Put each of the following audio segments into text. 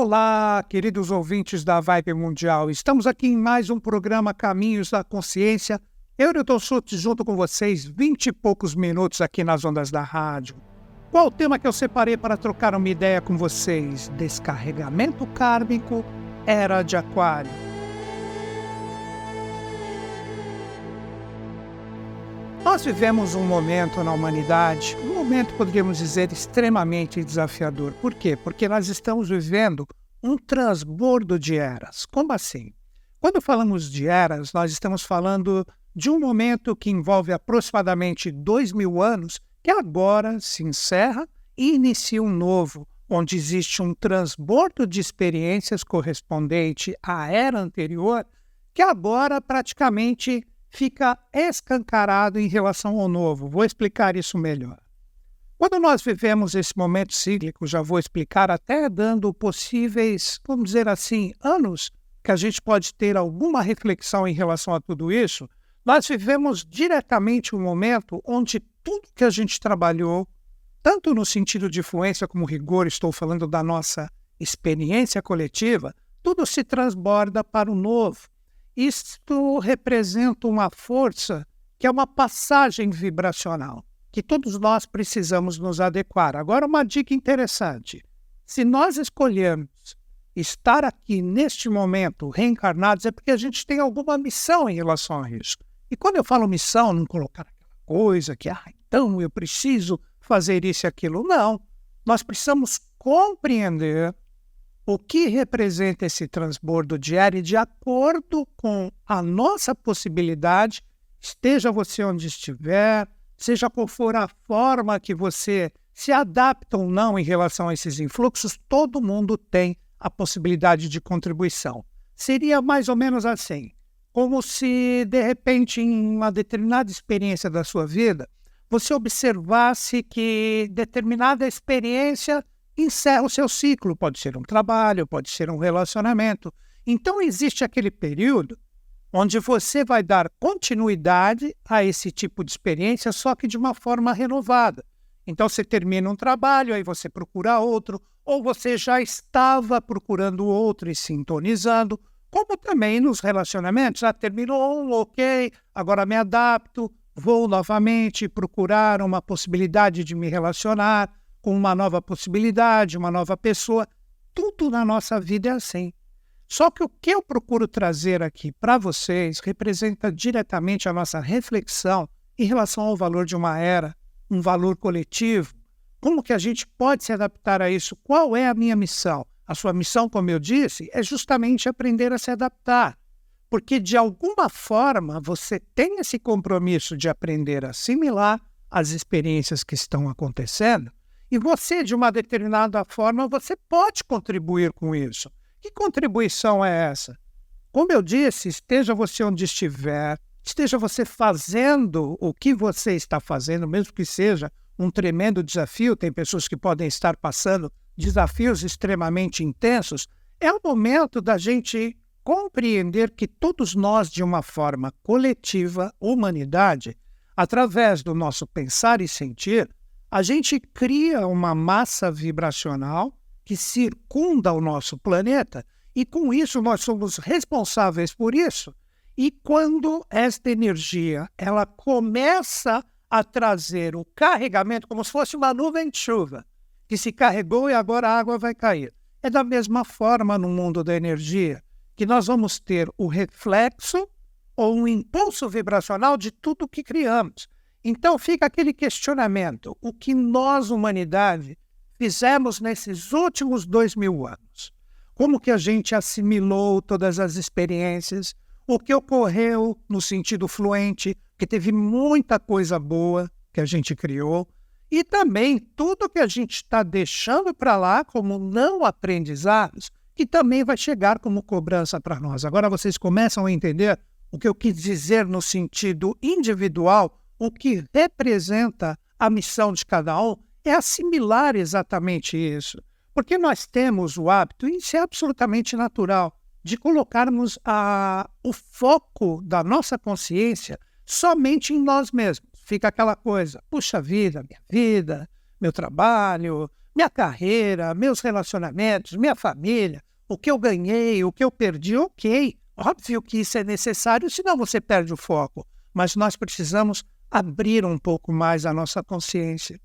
Olá, queridos ouvintes da Vibe Mundial. Estamos aqui em mais um programa Caminhos da Consciência. Eu, Newton Schultz, junto com vocês, vinte e poucos minutos aqui nas ondas da rádio. Qual o tema que eu separei para trocar uma ideia com vocês? Descarregamento kármico, era de aquário. Nós vivemos um momento na humanidade, um momento, poderíamos dizer, extremamente desafiador. Por quê? Porque nós estamos vivendo um transbordo de eras. Como assim? Quando falamos de eras, nós estamos falando de um momento que envolve aproximadamente dois mil anos, que agora se encerra e inicia um novo, onde existe um transbordo de experiências correspondente à era anterior, que agora praticamente fica escancarado em relação ao novo. Vou explicar isso melhor. Quando nós vivemos esse momento cíclico, já vou explicar, até dando possíveis, vamos dizer assim, anos que a gente pode ter alguma reflexão em relação a tudo isso, nós vivemos diretamente um momento onde tudo que a gente trabalhou, tanto no sentido de fluência como rigor, estou falando da nossa experiência coletiva, tudo se transborda para o novo. Isto representa uma força que é uma passagem vibracional, que todos nós precisamos nos adequar. Agora, uma dica interessante: se nós escolhermos estar aqui neste momento reencarnados, é porque a gente tem alguma missão em relação a isso. E quando eu falo missão, não colocar aquela coisa que, ah, então eu preciso fazer isso e aquilo. Não. Nós precisamos compreender o que representa esse transbordo diário de acordo com a nossa possibilidade, esteja você onde estiver, seja qual for a forma que você se adapta ou não em relação a esses influxos, todo mundo tem a possibilidade de contribuição. Seria mais ou menos assim, como se de repente em uma determinada experiência da sua vida, você observasse que determinada experiência encerra o seu ciclo. Pode ser um trabalho, pode ser um relacionamento. Então, existe aquele período onde você vai dar continuidade a esse tipo de experiência, só que de uma forma renovada. Então, você termina um trabalho, aí você procura outro, ou você já estava procurando outro e sintonizando, como também nos relacionamentos. Já terminou um, ok, agora me adapto, vou novamente procurar uma possibilidade de me relacionar com uma nova possibilidade, uma nova pessoa. Tudo na nossa vida é assim. Só que o que eu procuro trazer aqui para vocês representa diretamente a nossa reflexão em relação ao valor de uma era, um valor coletivo. Como que a gente pode se adaptar a isso? Qual é a minha missão? A sua missão, como eu disse, é justamente aprender a se adaptar. Porque, de alguma forma, você tem esse compromisso de aprender a assimilar as experiências que estão acontecendo e você, de uma determinada forma, você pode contribuir com isso. Que contribuição é essa? Como eu disse, esteja você onde estiver, esteja você fazendo o que você está fazendo, mesmo que seja um tremendo desafio, tem pessoas que podem estar passando desafios extremamente intensos, é o momento da gente compreender que todos nós, de uma forma coletiva, humanidade, através do nosso pensar e sentir, a gente cria uma massa vibracional que circunda o nosso planeta e com isso nós somos responsáveis por isso. E quando esta energia ela começa a trazer o carregamento como se fosse uma nuvem de chuva que se carregou e agora a água vai cair. É da mesma forma no mundo da energia que nós vamos ter o reflexo ou um impulso vibracional de tudo que criamos. Então fica aquele questionamento: o que nós, humanidade, fizemos nesses últimos dois mil anos? Como que a gente assimilou todas as experiências? O que ocorreu no sentido fluente, que teve muita coisa boa que a gente criou, e também tudo que a gente está deixando para lá como não aprendizados, que também vai chegar como cobrança para nós. Agora vocês começam a entender o que eu quis dizer no sentido individual o que representa a missão de cada um é assimilar exatamente isso. Porque nós temos o hábito, e isso é absolutamente natural, de colocarmos a, o foco da nossa consciência somente em nós mesmos. Fica aquela coisa, puxa vida, minha vida, meu trabalho, minha carreira, meus relacionamentos, minha família, o que eu ganhei, o que eu perdi, ok. Óbvio que isso é necessário, senão você perde o foco. Mas nós precisamos abrir um pouco mais a nossa consciência.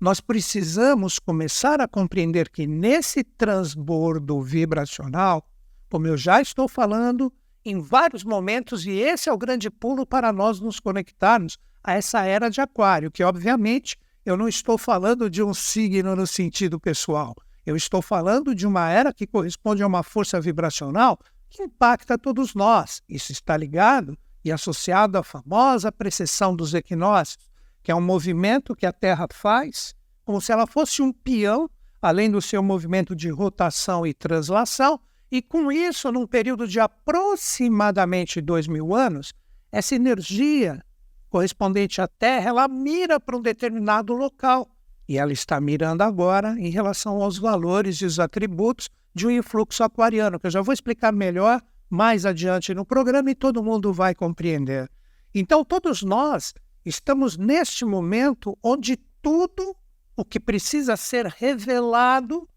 Nós precisamos começar a compreender que nesse transbordo vibracional, como eu já estou falando, em vários momentos, e esse é o grande pulo para nós nos conectarmos a essa era de Aquário, que obviamente eu não estou falando de um signo no sentido pessoal. Eu estou falando de uma era que corresponde a uma força vibracional que impacta todos nós. Isso está ligado e associado à famosa precessão dos equinócios, que é um movimento que a Terra faz como se ela fosse um peão, além do seu movimento de rotação e translação, e com isso, num período de aproximadamente dois mil anos, essa energia correspondente à Terra, ela mira para um determinado local. E ela está mirando agora em relação aos valores e os atributos de um influxo aquariano, que eu já vou explicar melhor mais adiante no programa e todo mundo vai compreender. Então, todos nós estamos neste momento onde tudo o que precisa ser revelado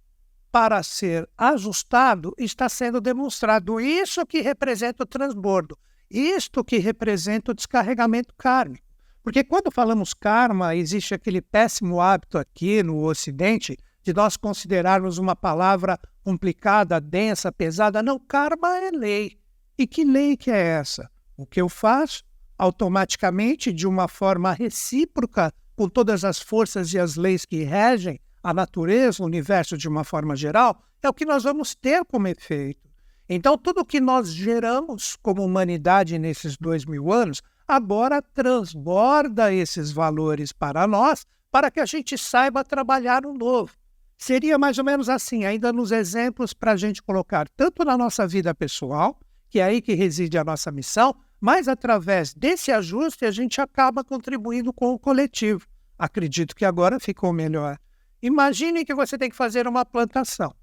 para ser ajustado está sendo demonstrado. Isso que representa o transbordo. Isto que representa o descarregamento kármico. Porque quando falamos karma, existe aquele péssimo hábito aqui no Ocidente de nós considerarmos uma palavra complicada, densa, pesada. Não, karma é lei. E que lei que é essa? O que eu faço, automaticamente, de uma forma recíproca, com todas as forças e as leis que regem a natureza, o universo de uma forma geral, é o que nós vamos ter como efeito. Então, tudo que nós geramos como humanidade nesses dois mil anos, agora transborda esses valores para nós, para que a gente saiba trabalhar no novo. Seria mais ou menos assim, ainda nos exemplos para a gente colocar tanto na nossa vida pessoal, que é aí que reside a nossa missão, mas através desse ajuste a gente acaba contribuindo com o coletivo. Acredito que agora ficou melhor. Imagine que você tem que fazer uma plantação.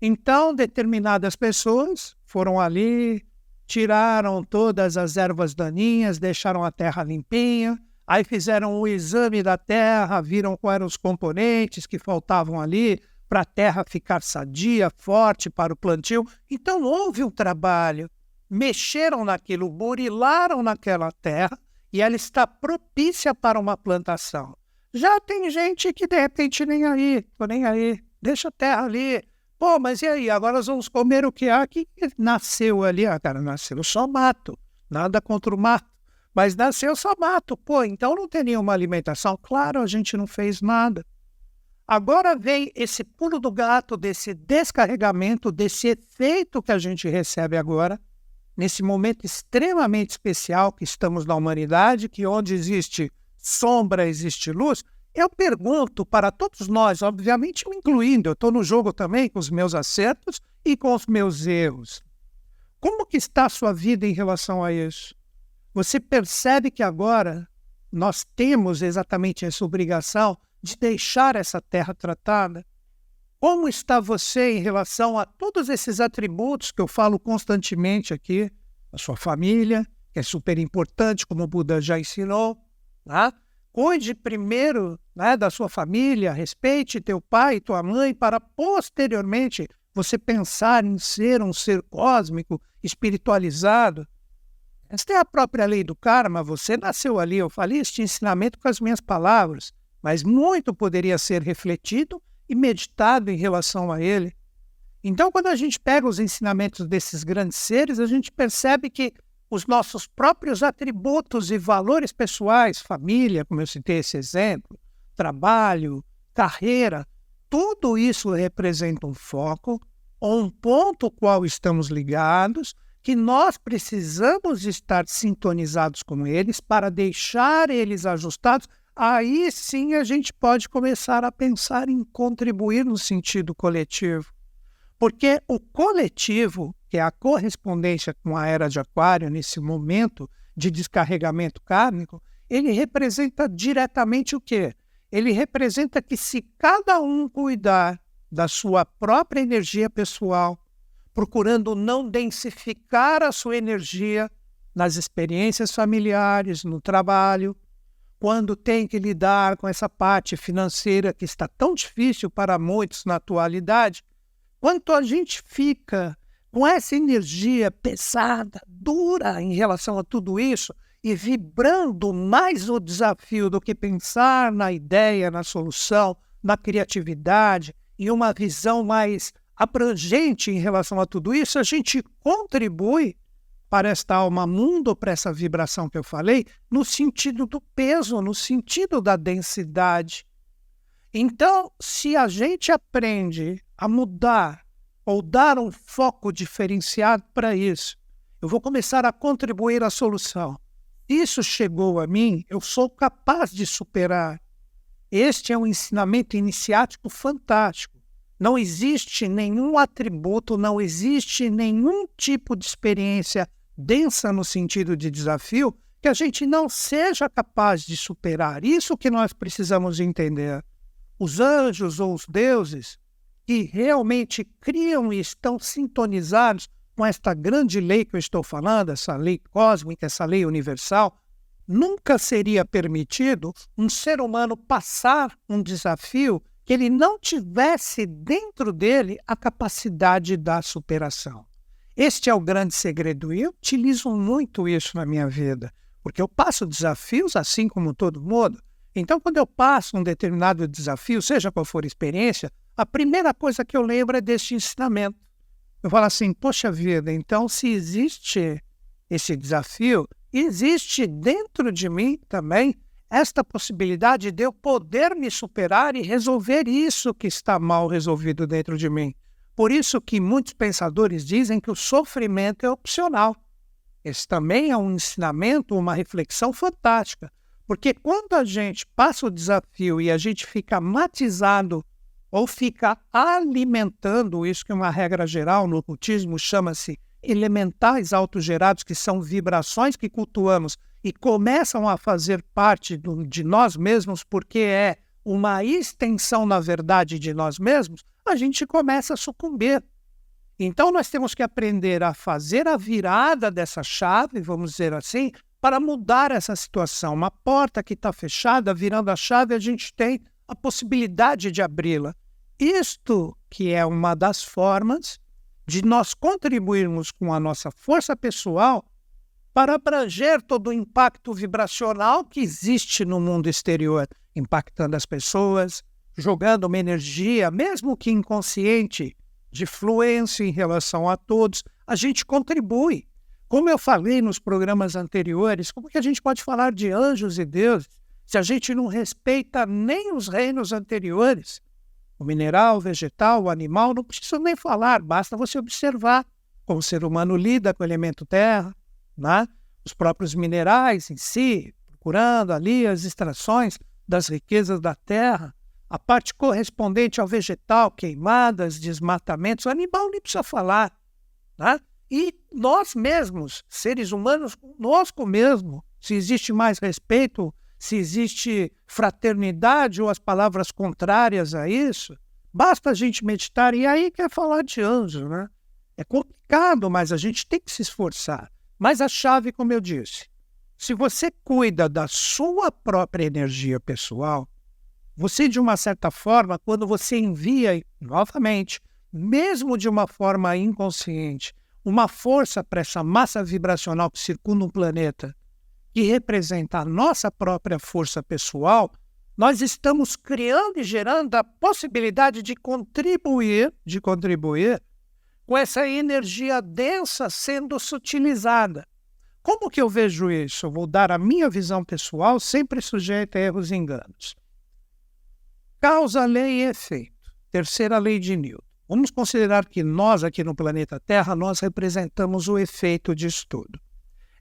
Então, determinadas pessoas foram ali, tiraram todas as ervas daninhas, deixaram a terra limpinha, aí fizeram o um exame da terra, viram quais eram os componentes que faltavam ali para a terra ficar sadia, forte para o plantio. Então, houve um trabalho. Mexeram naquilo, burilaram naquela terra e ela está propícia para uma plantação. Já tem gente que de repente nem aí, tô nem aí, deixa a terra ali, Pô, mas e aí? Agora nós vamos comer o que há que nasceu ali. Ah, cara, nasceu só mato. Nada contra o mato. Mas nasceu só mato. Pô, então não tem nenhuma alimentação. Claro, a gente não fez nada. Agora vem esse pulo do gato, desse descarregamento, desse efeito que a gente recebe agora, nesse momento extremamente especial que estamos na humanidade, que onde existe sombra, existe luz, eu pergunto para todos nós, obviamente me incluindo, eu estou no jogo também com os meus acertos e com os meus erros. Como que está a sua vida em relação a isso? Você percebe que agora nós temos exatamente essa obrigação de deixar essa terra tratada? Como está você em relação a todos esses atributos que eu falo constantemente aqui? A sua família, que é super importante, como o Buda já ensinou, tá? Cuide primeiro né, da sua família, respeite teu pai e tua mãe, para posteriormente você pensar em ser um ser cósmico, espiritualizado. Esta é a própria lei do karma, você nasceu ali. Eu falei este ensinamento com as minhas palavras, mas muito poderia ser refletido e meditado em relação a ele. Então, quando a gente pega os ensinamentos desses grandes seres, a gente percebe que os nossos próprios atributos e valores pessoais, família, como eu citei esse exemplo, trabalho, carreira, tudo isso representa um foco ou um ponto qual estamos ligados, que nós precisamos estar sintonizados com eles para deixar eles ajustados. Aí sim a gente pode começar a pensar em contribuir no sentido coletivo. Porque o coletivo que é a correspondência com a era de Aquário, nesse momento de descarregamento kármico, ele representa diretamente o quê? Ele representa que se cada um cuidar da sua própria energia pessoal, procurando não densificar a sua energia nas experiências familiares, no trabalho, quando tem que lidar com essa parte financeira que está tão difícil para muitos na atualidade, quanto a gente fica com essa energia pesada, dura em relação a tudo isso e vibrando mais o desafio do que pensar na ideia, na solução, na criatividade e uma visão mais abrangente em relação a tudo isso, a gente contribui para esta alma mundo, para essa vibração que eu falei, no sentido do peso, no sentido da densidade. Então, se a gente aprende a mudar ou dar um foco diferenciado para isso, eu vou começar a contribuir à solução. Isso chegou a mim, eu sou capaz de superar. Este é um ensinamento iniciático fantástico. Não existe nenhum atributo, não existe nenhum tipo de experiência densa no sentido de desafio que a gente não seja capaz de superar. Isso que nós precisamos entender. Os anjos ou os deuses que realmente criam e estão sintonizados com esta grande lei que eu estou falando, essa lei cósmica, essa lei universal, nunca seria permitido um ser humano passar um desafio que ele não tivesse dentro dele a capacidade da superação. Este é o grande segredo e eu utilizo muito isso na minha vida, porque eu passo desafios assim como todo mundo. Então, quando eu passo um determinado desafio, seja qual for a experiência, a primeira coisa que eu lembro é deste ensinamento. Eu falo assim, poxa vida, então se existe esse desafio, existe dentro de mim também esta possibilidade de eu poder me superar e resolver isso que está mal resolvido dentro de mim. Por isso que muitos pensadores dizem que o sofrimento é opcional. Esse também é um ensinamento, uma reflexão fantástica. Porque quando a gente passa o desafio e a gente fica matizado ou fica alimentando isso que uma regra geral no ocultismo chama-se elementais autogerados, que são vibrações que cultuamos e começam a fazer parte do, de nós mesmos, porque é uma extensão, na verdade, de nós mesmos, a gente começa a sucumbir. Então, nós temos que aprender a fazer a virada dessa chave, vamos dizer assim, para mudar essa situação. Uma porta que está fechada, virando a chave, a gente tem a possibilidade de abri-la. Isto que é uma das formas de nós contribuirmos com a nossa força pessoal para abranger todo o impacto vibracional que existe no mundo exterior, impactando as pessoas, jogando uma energia, mesmo que inconsciente, de fluência em relação a todos, a gente contribui. Como eu falei nos programas anteriores, como que a gente pode falar de anjos e deuses se a gente não respeita nem os reinos anteriores? O mineral, o vegetal, o animal, não precisa nem falar, basta você observar como o ser humano lida com o elemento terra, né? os próprios minerais em si, procurando ali as extrações das riquezas da terra, a parte correspondente ao vegetal, queimadas, desmatamentos, o animal nem precisa falar. Né? E nós mesmos, seres humanos, conosco mesmo, se existe mais respeito se existe fraternidade ou as palavras contrárias a isso, basta a gente meditar e aí quer falar de anjo, né? É complicado, mas a gente tem que se esforçar. Mas a chave, como eu disse, se você cuida da sua própria energia pessoal, você, de uma certa forma, quando você envia novamente, mesmo de uma forma inconsciente, uma força para essa massa vibracional que circunda o planeta, que representa a nossa própria força pessoal, nós estamos criando e gerando a possibilidade de contribuir, de contribuir com essa energia densa sendo sutilizada. Como que eu vejo isso? Eu vou dar a minha visão pessoal, sempre sujeita a erros e enganos. Causa, lei e efeito. Terceira lei de Newton. Vamos considerar que nós, aqui no planeta Terra, nós representamos o efeito disso tudo.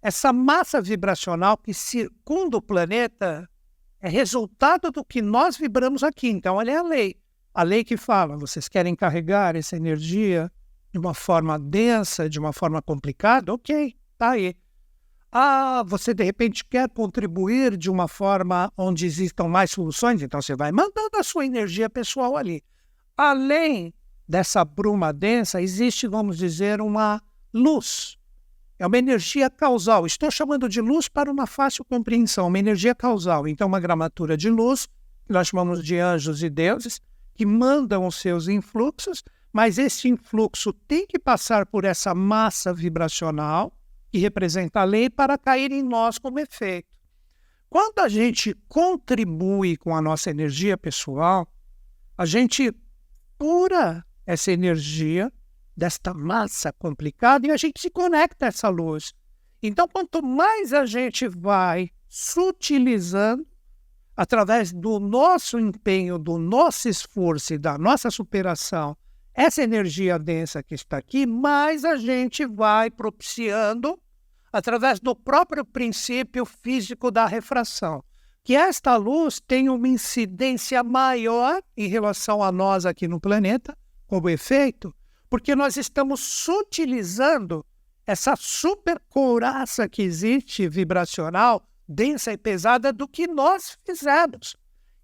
Essa massa vibracional que circunda o planeta é resultado do que nós vibramos aqui. Então, olha a lei. A lei que fala, vocês querem carregar essa energia de uma forma densa, de uma forma complicada? Ok, tá aí. Ah, você de repente quer contribuir de uma forma onde existam mais soluções? Então você vai mandando a sua energia pessoal ali. Além dessa bruma densa, existe, vamos dizer, uma luz É uma energia causal. Estou chamando de luz para uma fácil compreensão, uma energia causal. Então, uma gramatura de luz, que nós chamamos de anjos e deuses, que mandam os seus influxos, mas esse influxo tem que passar por essa massa vibracional, que representa a lei, para cair em nós como efeito. Quando a gente contribui com a nossa energia pessoal, a gente cura essa energia desta massa complicada e a gente se conecta a essa luz. Então, quanto mais a gente vai sutilizando através do nosso empenho, do nosso esforço e da nossa superação, essa energia densa que está aqui, mais a gente vai propiciando através do próprio princípio físico da refração, que esta luz tem uma incidência maior em relação a nós aqui no planeta, como efeito, porque nós estamos sutilizando essa super couraça que existe vibracional, densa e pesada do que nós fizemos.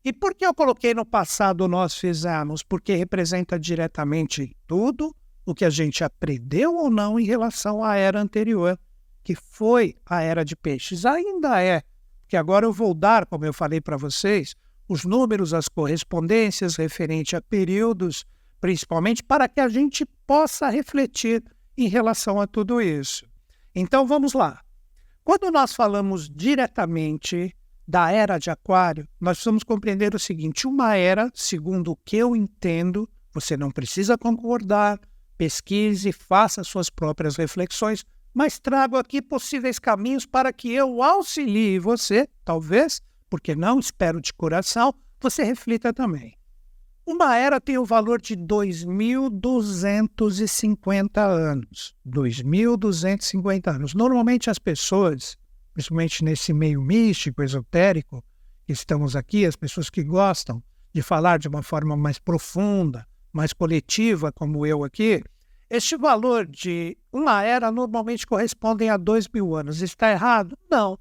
E por que eu coloquei no passado nós fizemos? Porque representa diretamente tudo o que a gente aprendeu ou não em relação à era anterior que foi a era de peixes. Ainda é, que agora eu vou dar, como eu falei para vocês, os números, as correspondências referente a períodos, principalmente para que a gente possa refletir em relação a tudo isso. Então vamos lá. Quando nós falamos diretamente da era de Aquário, nós precisamos compreender o seguinte: uma era, segundo o que eu entendo, você não precisa concordar, pesquise, faça suas próprias reflexões, mas trago aqui possíveis caminhos para que eu auxilie você, talvez, porque não espero de coração, você reflita também. Uma era tem o valor de 2.250 anos. 2.250 anos. Normalmente as pessoas, principalmente nesse meio místico, esotérico, que estamos aqui, as pessoas que gostam de falar de uma forma mais profunda, mais coletiva, como eu aqui, este valor de uma era normalmente corresponde a dois mil anos. Está errado? Não.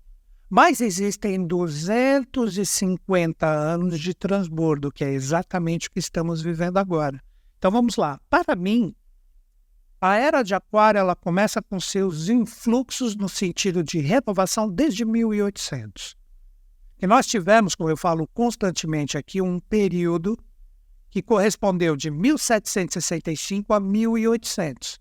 Mas existem 250 anos de transbordo, que é exatamente o que estamos vivendo agora. Então vamos lá. Para mim, a era de Aquário ela começa com seus influxos no sentido de renovação desde 1800. E nós tivemos, como eu falo constantemente aqui, um período que correspondeu de 1765 a 1800,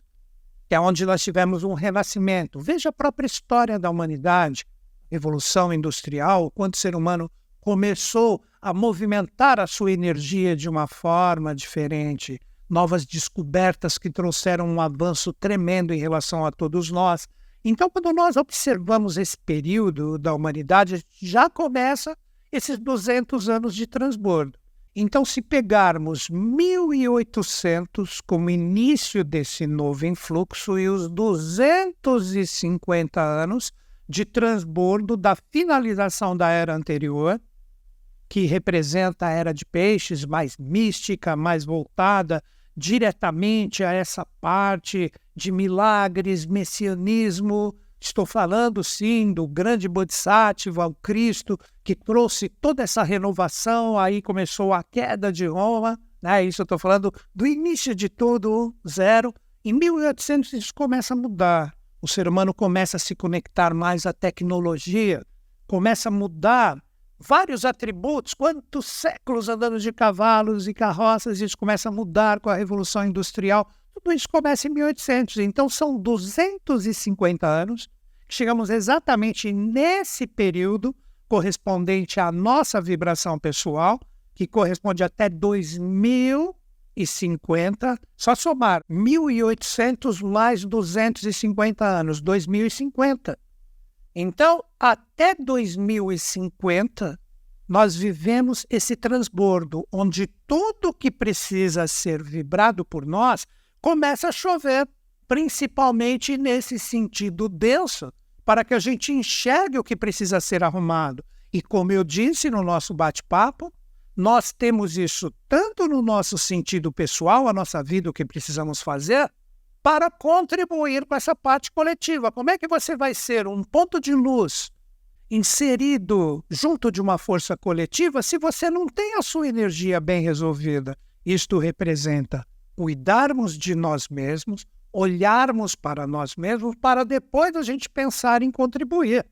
que é onde nós tivemos um renascimento. Veja a própria história da humanidade, evolução industrial, quando o ser humano começou a movimentar a sua energia de uma forma diferente, novas descobertas que trouxeram um avanço tremendo em relação a todos nós. Então, quando nós observamos esse período da humanidade, já começa esses 200 anos de transbordo. Então, se pegarmos 1800 como início desse novo influxo e os 250 anos de transbordo da finalização da era anterior, que representa a era de peixes mais mística, mais voltada diretamente a essa parte de milagres, messianismo, Estou falando, sim, do grande Bodhisattva, o Cristo, que trouxe toda essa renovação, aí começou a queda de Roma, né? isso eu estou falando do início de tudo, zero. Em 1800 isso começa a mudar. O ser humano começa a se conectar mais à tecnologia, começa a mudar vários atributos. Quantos séculos andando de cavalos e carroças, isso começa a mudar com a Revolução Industrial. Tudo isso começa em 1800. Então, são 250 anos chegamos exatamente nesse período correspondente à nossa vibração pessoal, que corresponde até 2050, só somar 1.800 mais 250 anos, 2050. Então, até 2050, nós vivemos esse transbordo, onde tudo que precisa ser vibrado por nós começa a chover principalmente nesse sentido denso, para que a gente enxergue o que precisa ser arrumado. E como eu disse no nosso bate-papo, nós temos isso tanto no nosso sentido pessoal, a nossa vida, o que precisamos fazer, para contribuir com essa parte coletiva. Como é que você vai ser um ponto de luz inserido junto de uma força coletiva se você não tem a sua energia bem resolvida? Isto representa cuidarmos de nós mesmos, olharmos para nós mesmos para depois a gente pensar em contribuir.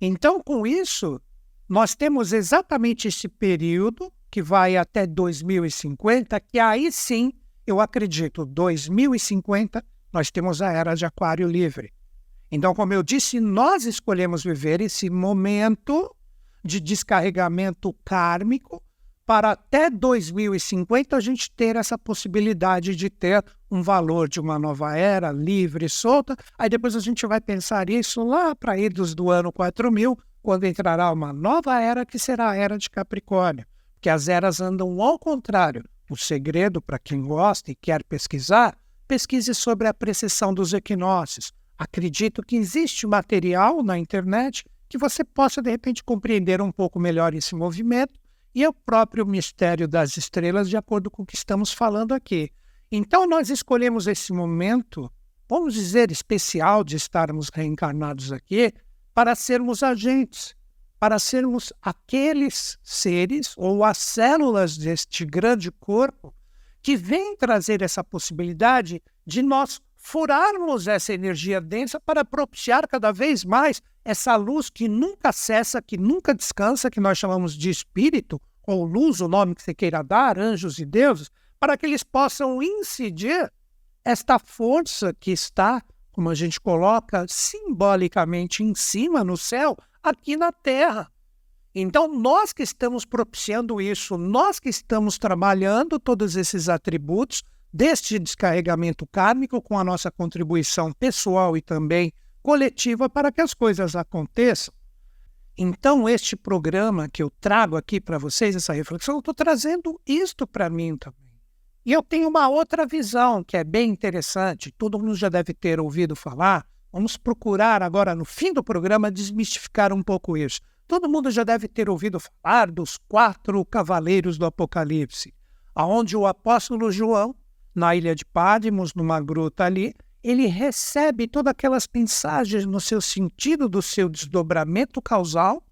Então, com isso, nós temos exatamente esse período que vai até 2050, que aí sim, eu acredito, 2050, nós temos a era de Aquário livre. Então, como eu disse, nós escolhemos viver esse momento de descarregamento kármico para até 2050 a gente ter essa possibilidade de ter um valor de uma nova era livre, solta. Aí depois a gente vai pensar isso lá para idos do ano 4000, quando entrará uma nova era que será a era de Capricórnio, que as eras andam ao contrário. O segredo para quem gosta e quer pesquisar, pesquise sobre a precessão dos equinócios. Acredito que existe material na internet que você possa de repente compreender um pouco melhor esse movimento e é o próprio mistério das estrelas, de acordo com o que estamos falando aqui. Então, nós escolhemos esse momento, vamos dizer, especial de estarmos reencarnados aqui, para sermos agentes, para sermos aqueles seres ou as células deste grande corpo que vem trazer essa possibilidade de nós furarmos essa energia densa para propiciar cada vez mais essa luz que nunca cessa, que nunca descansa, que nós chamamos de espírito, ou luz, o nome que você queira dar, anjos e deuses, para que eles possam incidir esta força que está, como a gente coloca, simbolicamente em cima no céu, aqui na terra. Então, nós que estamos propiciando isso, nós que estamos trabalhando todos esses atributos deste descarregamento kármico com a nossa contribuição pessoal e também coletiva para que as coisas aconteçam. Então, este programa que eu trago aqui para vocês, essa reflexão, eu estou trazendo isto para mim também. E eu tenho uma outra visão que é bem interessante, todo mundo já deve ter ouvido falar. Vamos procurar agora, no fim do programa, desmistificar um pouco isso. Todo mundo já deve ter ouvido falar dos quatro cavaleiros do Apocalipse, aonde o apóstolo João, na ilha de Patmos, numa gruta ali, ele recebe todas aquelas mensagens no seu sentido do seu desdobramento causal,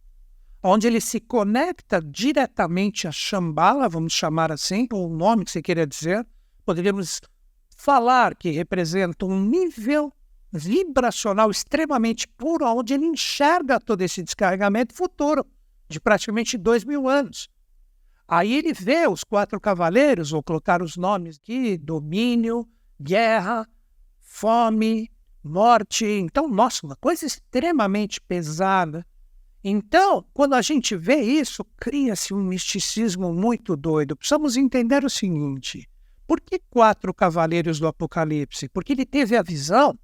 onde ele se conecta diretamente a Shambhala, vamos chamar assim, ou o nome que você queira dizer, poderíamos falar que representa um nível vibracional extremamente puro, onde ele enxerga todo esse descarregamento futuro, de praticamente dois mil anos. Aí ele vê os quatro cavaleiros, vou colocar os nomes aqui: domínio, guerra, fome, morte. Então, nossa, uma coisa extremamente pesada. Então, quando a gente vê isso, cria-se um misticismo muito doido. Precisamos entender o seguinte: por que quatro cavaleiros do Apocalipse? Porque ele teve a visão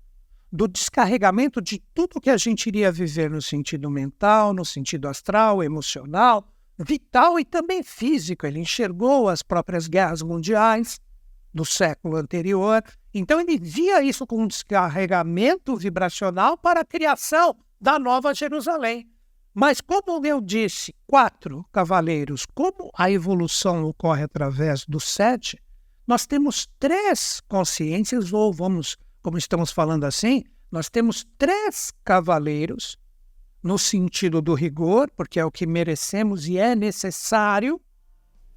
do descarregamento de tudo que a gente iria viver no sentido mental, no sentido astral, emocional, vital e também físico. Ele enxergou as próprias guerras mundiais do século anterior então ele via isso como um descarregamento vibracional para a criação da Nova Jerusalém. Mas como eu disse, quatro cavaleiros, como a evolução ocorre através do sete, nós temos três consciências, ou vamos, como estamos falando assim, nós temos três cavaleiros no sentido do rigor, porque é o que merecemos e é necessário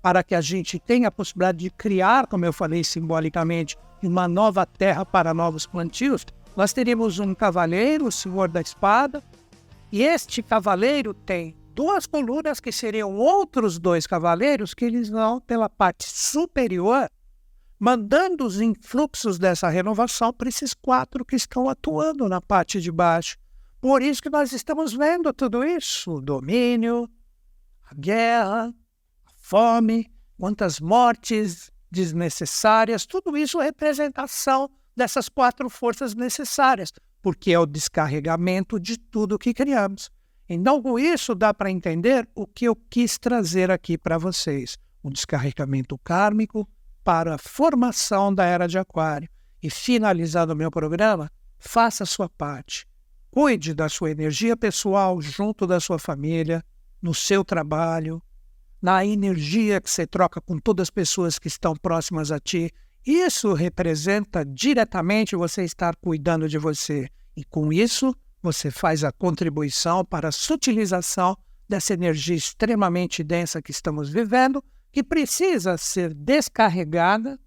para que a gente tenha a possibilidade de criar, como eu falei simbolicamente, uma nova terra para novos plantios, nós teríamos um cavaleiro, o senhor da espada, e este cavaleiro tem duas colunas que seriam outros dois cavaleiros que eles vão pela parte superior, mandando os influxos dessa renovação para esses quatro que estão atuando na parte de baixo. Por isso que nós estamos vendo tudo isso: o domínio, a guerra, a fome, quantas mortes, desnecessárias, tudo isso é representação dessas quatro forças necessárias, porque é o descarregamento de tudo que criamos. Então, com isso, dá para entender o que eu quis trazer aqui para vocês: o descarregamento kármico para a formação da era de Aquário. E finalizando o meu programa, faça a sua parte. Cuide da sua energia pessoal junto da sua família, no seu trabalho, na energia que você troca com todas as pessoas que estão próximas a ti. Isso representa diretamente você estar cuidando de você. E com isso, você faz a contribuição para a sutilização dessa energia extremamente densa que estamos vivendo, que precisa ser descarregada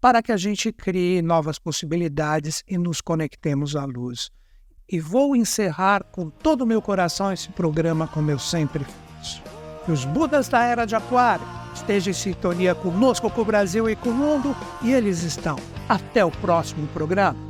para que a gente crie novas possibilidades e nos conectemos à luz. E vou encerrar com todo o meu coração esse programa como eu sempre faço. Que os Budas da Era de Aquário estejam em sintonia conosco, com o Brasil e com o mundo, e eles estão. Até o próximo programa.